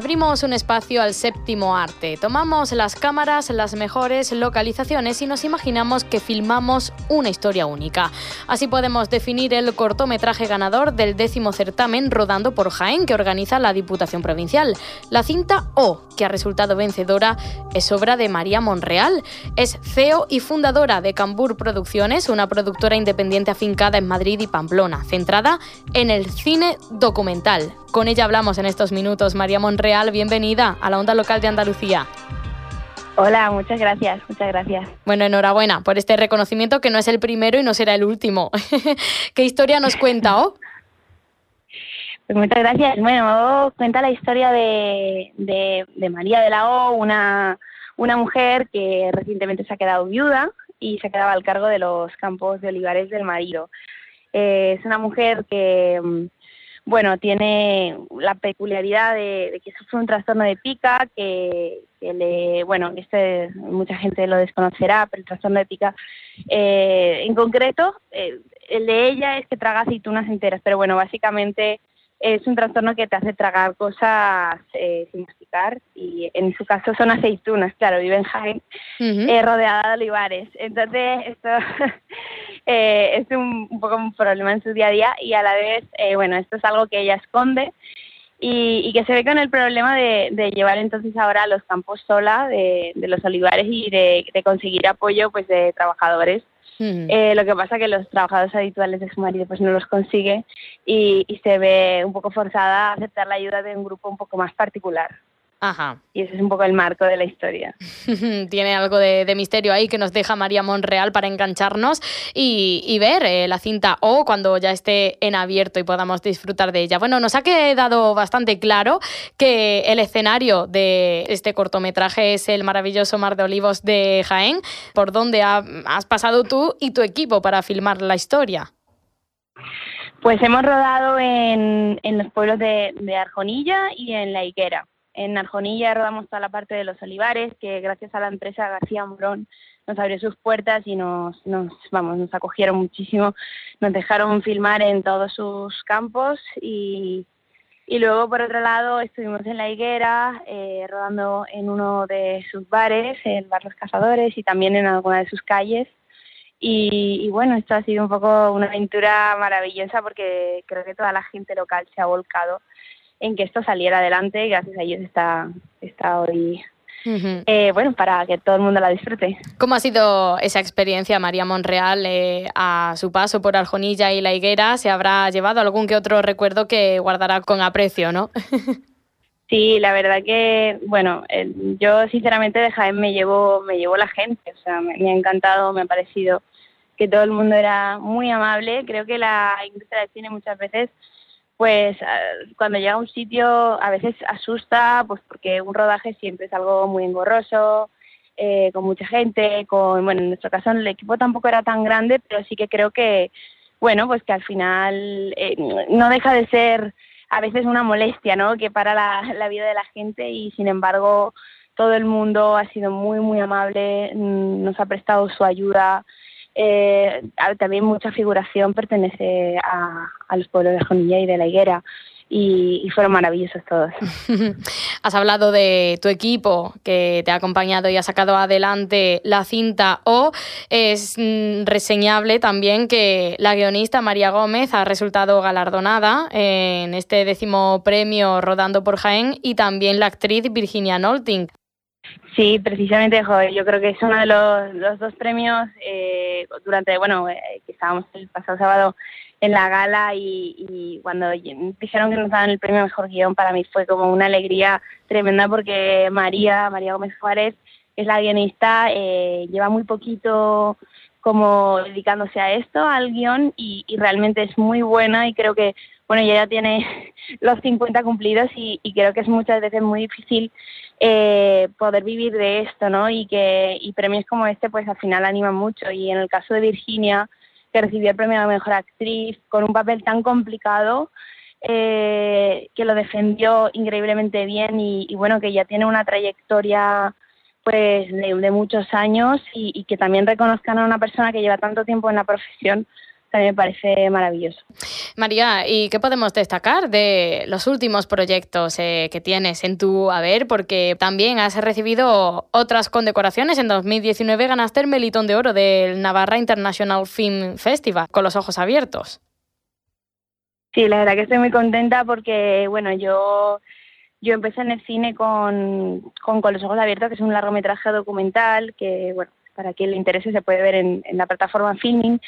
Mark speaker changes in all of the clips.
Speaker 1: Abrimos un espacio al séptimo arte. Tomamos las cámaras, las mejores localizaciones y nos imaginamos que filmamos una historia única. Así podemos definir el cortometraje ganador del décimo certamen Rodando por Jaén que organiza la Diputación Provincial. La cinta O, que ha resultado vencedora, es obra de María Monreal. Es CEO y fundadora de Cambur Producciones, una productora independiente afincada en Madrid y Pamplona, centrada en el cine documental. Con ella hablamos en estos minutos. María Monreal, bienvenida a la onda local de Andalucía.
Speaker 2: Hola, muchas gracias, muchas gracias.
Speaker 1: Bueno, enhorabuena por este reconocimiento que no es el primero y no será el último. ¿Qué historia nos cuenta, O?
Speaker 2: Pues muchas gracias. Bueno, cuenta la historia de, de, María de la O, una, una mujer que recientemente se ha quedado viuda y se quedaba al cargo de los campos de olivares del marido. Eh, es una mujer que mm, bueno, tiene la peculiaridad de, que sufre un trastorno de pica, que, le, bueno, este mucha gente lo desconocerá, pero el trastorno de pica, eh, en concreto, eh, el de ella es que traga aceitunas enteras, pero bueno, básicamente es un trastorno que te hace tragar cosas eh, sin masticar y en su caso son aceitunas, claro, vive en Jaén, eh, rodeada de olivares. Entonces, esto eh, es un, poco un problema en su día a día y a la vez, eh, bueno, esto es algo que ella esconde y, que se ve con el problema de, llevar entonces ahora a los campos sola de, los olivares y de, de conseguir apoyo pues de trabajadores eh, lo que pasa que los trabajadores habituales de su marido pues no los consigue y, y se ve un poco forzada a aceptar la ayuda de un grupo un poco más particular.
Speaker 1: Ajá.
Speaker 2: Y ese es un poco el marco de la historia.
Speaker 1: Tiene algo de, misterio ahí que nos deja María Monreal para engancharnos y, ver eh, la cinta o cuando ya esté en abierto y podamos disfrutar de ella. Bueno, nos ha quedado bastante claro que el escenario de este cortometraje es el maravilloso Mar de Olivos de Jaén, por donde has pasado tú y tu equipo para filmar la historia.
Speaker 2: Pues hemos rodado en, los pueblos de, de Arjonilla y en La Higuera. En Arjonilla rodamos toda la parte de los olivares, que gracias a la empresa García Morón nos abrió sus puertas y nos, nos, vamos, nos acogieron muchísimo, nos dejaron filmar en todos sus campos y, y luego por otro lado estuvimos en La Higuera, eh, rodando en uno de sus bares, el Bar Los Cazadores y también en alguna de sus calles. Y, y, bueno, esto ha sido un poco una aventura maravillosa porque creo que toda la gente local se ha volcado en que esto saliera adelante gracias a ellos está, está hoy eh, bueno, para que todo el mundo la disfrute.
Speaker 1: ¿Cómo ha sido esa experiencia, María Monreal, eh, a su paso por Aljonilla y La Higuera? ¿Se habrá llevado algún que otro recuerdo que guardará con aprecio, no?
Speaker 2: sí, la verdad que, bueno, yo sinceramente de Jaén me llevo, me llevo la gente, o sea, me, me, ha encantado, me ha parecido que todo el mundo era muy amable. Creo que la industria del cine muchas veces pues cuando llega a un sitio a veces asusta, pues porque un rodaje siempre es algo muy engorroso, eh, con mucha gente, con, bueno, en nuestro caso el equipo tampoco era tan grande, pero sí que creo que, bueno, pues que al final eh, no deja de ser a veces una molestia, ¿no? Que para la, la vida de la gente y sin embargo todo el mundo ha sido muy, muy amable, mm, nos ha prestado su ayuda, eh, también mucha figuración pertenece a, los pueblos de Jonilla y de la Higuera. Y, fueron maravillosos todos.
Speaker 1: Has hablado de tu equipo que te ha acompañado y ha sacado adelante la cinta O. Es mm, reseñable también que la guionista María Gómez ha resultado galardonada en este décimo premio Rodando por Jaén y también la actriz Virginia Nolting.
Speaker 2: Sí, precisamente, joder, yo creo que es uno de los, dos premios eh, durante, bueno, eh, que estábamos el pasado sábado en la gala y, cuando dijeron que nos daban el premio Mejor Guión, para mí fue como una alegría tremenda porque María, María Gómez Juárez, es la guionista, eh, lleva muy poquito como dedicándose a esto, al guion, y, y realmente es muy buena y creo que bueno, ella ya tiene los 50 cumplidos y, creo que es muchas veces muy difícil eh, poder vivir de esto, ¿no? Y que y premios como este, pues al final animan mucho. Y en el caso de Virginia, que recibió el premio a Mejor Actriz con un papel tan complicado, eh, que lo defendió increíblemente bien y, bueno, que ya tiene una trayectoria pues de, muchos años y, y, que también reconozcan a una persona que lleva tanto tiempo en la profesión también me parece maravilloso.
Speaker 1: María, ¿y qué podemos destacar de los últimos proyectos eh, que tienes en tu haber? Porque también has recibido otras condecoraciones. En 2019 ganaste el Melitón de Oro del Navarra International Film Festival, con los ojos abiertos.
Speaker 2: Sí, la verdad que estoy muy contenta porque, bueno, yo, yo empecé en el cine con, con, con los ojos abiertos, que es un largometraje documental que, bueno, para quien le interese se puede ver en, en la plataforma Filming.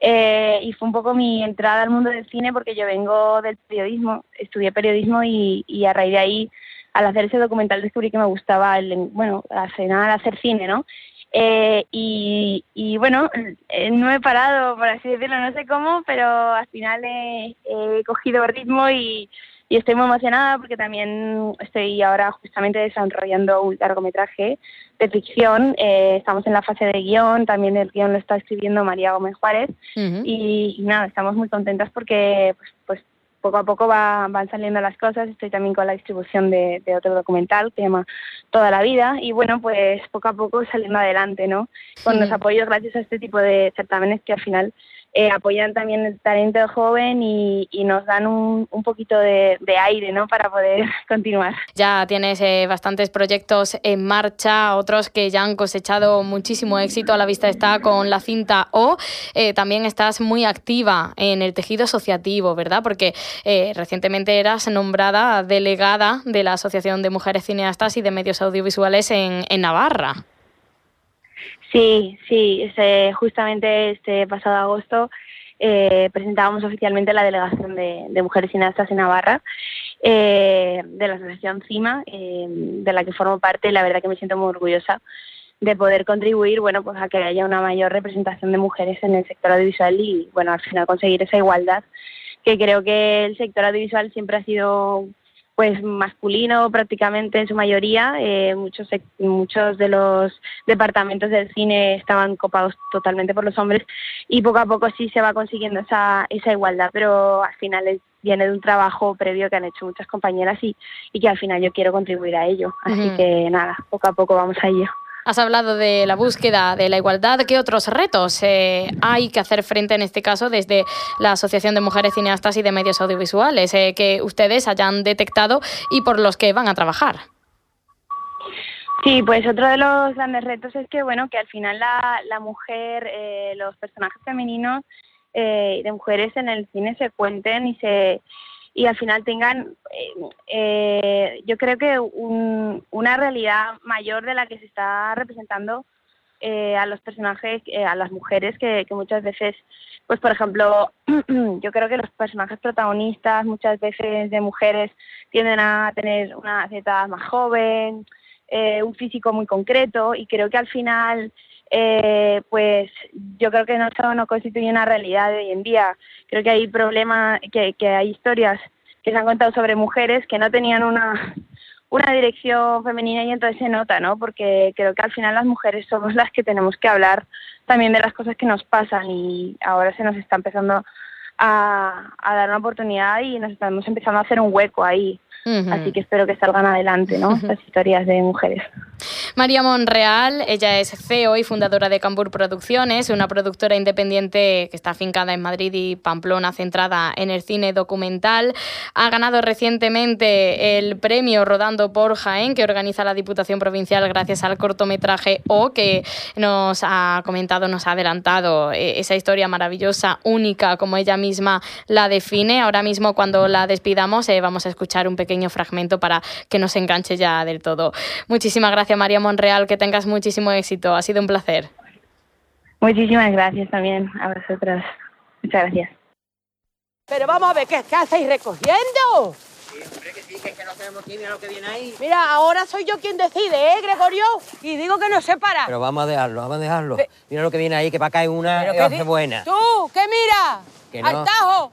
Speaker 2: Eh, y fue un poco mi entrada al mundo del cine porque yo vengo del periodismo, estudié periodismo y, a raíz de ahí, al hacer ese documental descubrí que me gustaba, el, bueno, hacer, hacer cine, ¿no? Eh, y, y, bueno, eh, no he parado, por así decirlo, no sé cómo, pero al final he, he cogido ritmo y, y estoy muy emocionada porque también estoy ahora justamente desarrollando un largometraje de ficción. Eh, estamos en la fase de guion, también el guion lo está escribiendo María Gómez Juárez y, nada, estamos muy contentas porque pues, pues poco a poco va, van saliendo las cosas. Estoy también con la distribución de, otro documental que se llama Toda la vida y bueno, pues poco a poco saliendo adelante, ¿no? Con los apoyos gracias a este tipo de certámenes que al final eh, apoyan también el talento joven y, nos dan un, poquito de, aire ¿no? para poder continuar.
Speaker 1: Ya tienes eh, bastantes proyectos en marcha, otros que ya han cosechado muchísimo éxito. A la vista está con la cinta O. Eh, también estás muy activa en el tejido asociativo, ¿verdad? Porque recientemente eras nombrada delegada de la Asociación de Mujeres Cineastas y de Medios Audiovisuales en, en Navarra.
Speaker 2: Sí, sí, este, justamente este pasado agosto eh, presentábamos oficialmente la delegación de, mujeres cineastas en Navarra eh, de la asociación CIMA, eh, de la que formo parte. y La verdad que me siento muy orgullosa de poder contribuir, bueno, pues a que haya una mayor representación de mujeres en el sector audiovisual y, bueno, al final conseguir esa igualdad que creo que el sector audiovisual siempre ha sido pues masculino prácticamente en su mayoría. Eh, muchos, muchos de los departamentos del cine estaban copados totalmente por los hombres y poco a poco sí se va consiguiendo esa, esa igualdad, pero al final viene de un trabajo previo que han hecho muchas compañeras y, y que al final yo quiero contribuir a ello. Así que nada, poco a poco vamos a ello.
Speaker 1: Has hablado de la búsqueda de la igualdad. ¿Qué otros retos eh, hay que hacer frente en este caso desde la Asociación de Mujeres Cineastas y de Medios Audiovisuales eh, que ustedes hayan detectado y por los que van a trabajar?
Speaker 2: Sí, pues otro de los grandes retos es que, bueno, que al final la, la mujer, eh, los personajes femeninos de mujeres en el cine se cuenten y se y al final tengan, eh, eh, yo creo que una realidad mayor de la que se está representando eh, a los personajes, a las mujeres, que, muchas veces, pues por ejemplo, yo creo que los personajes protagonistas muchas veces de mujeres tienden a tener una cierta más joven, un físico muy concreto y creo que al final pues yo creo que no, no constituye una realidad de hoy en día. Creo que hay problemas, que, que hay historias que se han contado sobre mujeres que no tenían una, una dirección femenina y entonces se nota, ¿no? Porque creo que al final las mujeres somos las que tenemos que hablar también de las cosas que nos pasan y ahora se nos está empezando a, a dar una oportunidad y nos estamos empezando a hacer un hueco ahí. Así que espero que salgan adelante, ¿no? Las historias de mujeres.
Speaker 1: María Monreal, ella es CEO y fundadora de Cambur Producciones, una productora independiente que está afincada en Madrid y Pamplona, centrada en el cine documental. Ha ganado recientemente el premio Rodando por Jaén, que organiza la Diputación Provincial gracias al cortometraje O, que nos ha comentado, nos ha adelantado eh, esa historia maravillosa, única, como ella misma la define. Ahora mismo, cuando la despidamos, eh, vamos a escuchar un pequeño fragmento para que nos enganche ya del todo. Muchísimas gracias, María Monreal, que tengas muchísimo éxito. Ha sido un placer.
Speaker 2: Muchísimas gracias también a vosotras. Muchas gracias.
Speaker 3: Pero vamos a ver, ¿qué, qué hacéis recogiendo?
Speaker 4: Sí, hombre, que sí, que, que no sabemos quién mira lo que viene ahí.
Speaker 3: Mira, ahora soy yo quien decide, ¿eh, Gregorio? Y digo que no se para.
Speaker 4: Pero vamos a dejarlo, vamos a dejarlo. Mira lo que viene ahí, que va a caer una y buena.
Speaker 3: ¿Tú? ¿Qué mira?
Speaker 4: Que no.
Speaker 3: ¡Al tajo!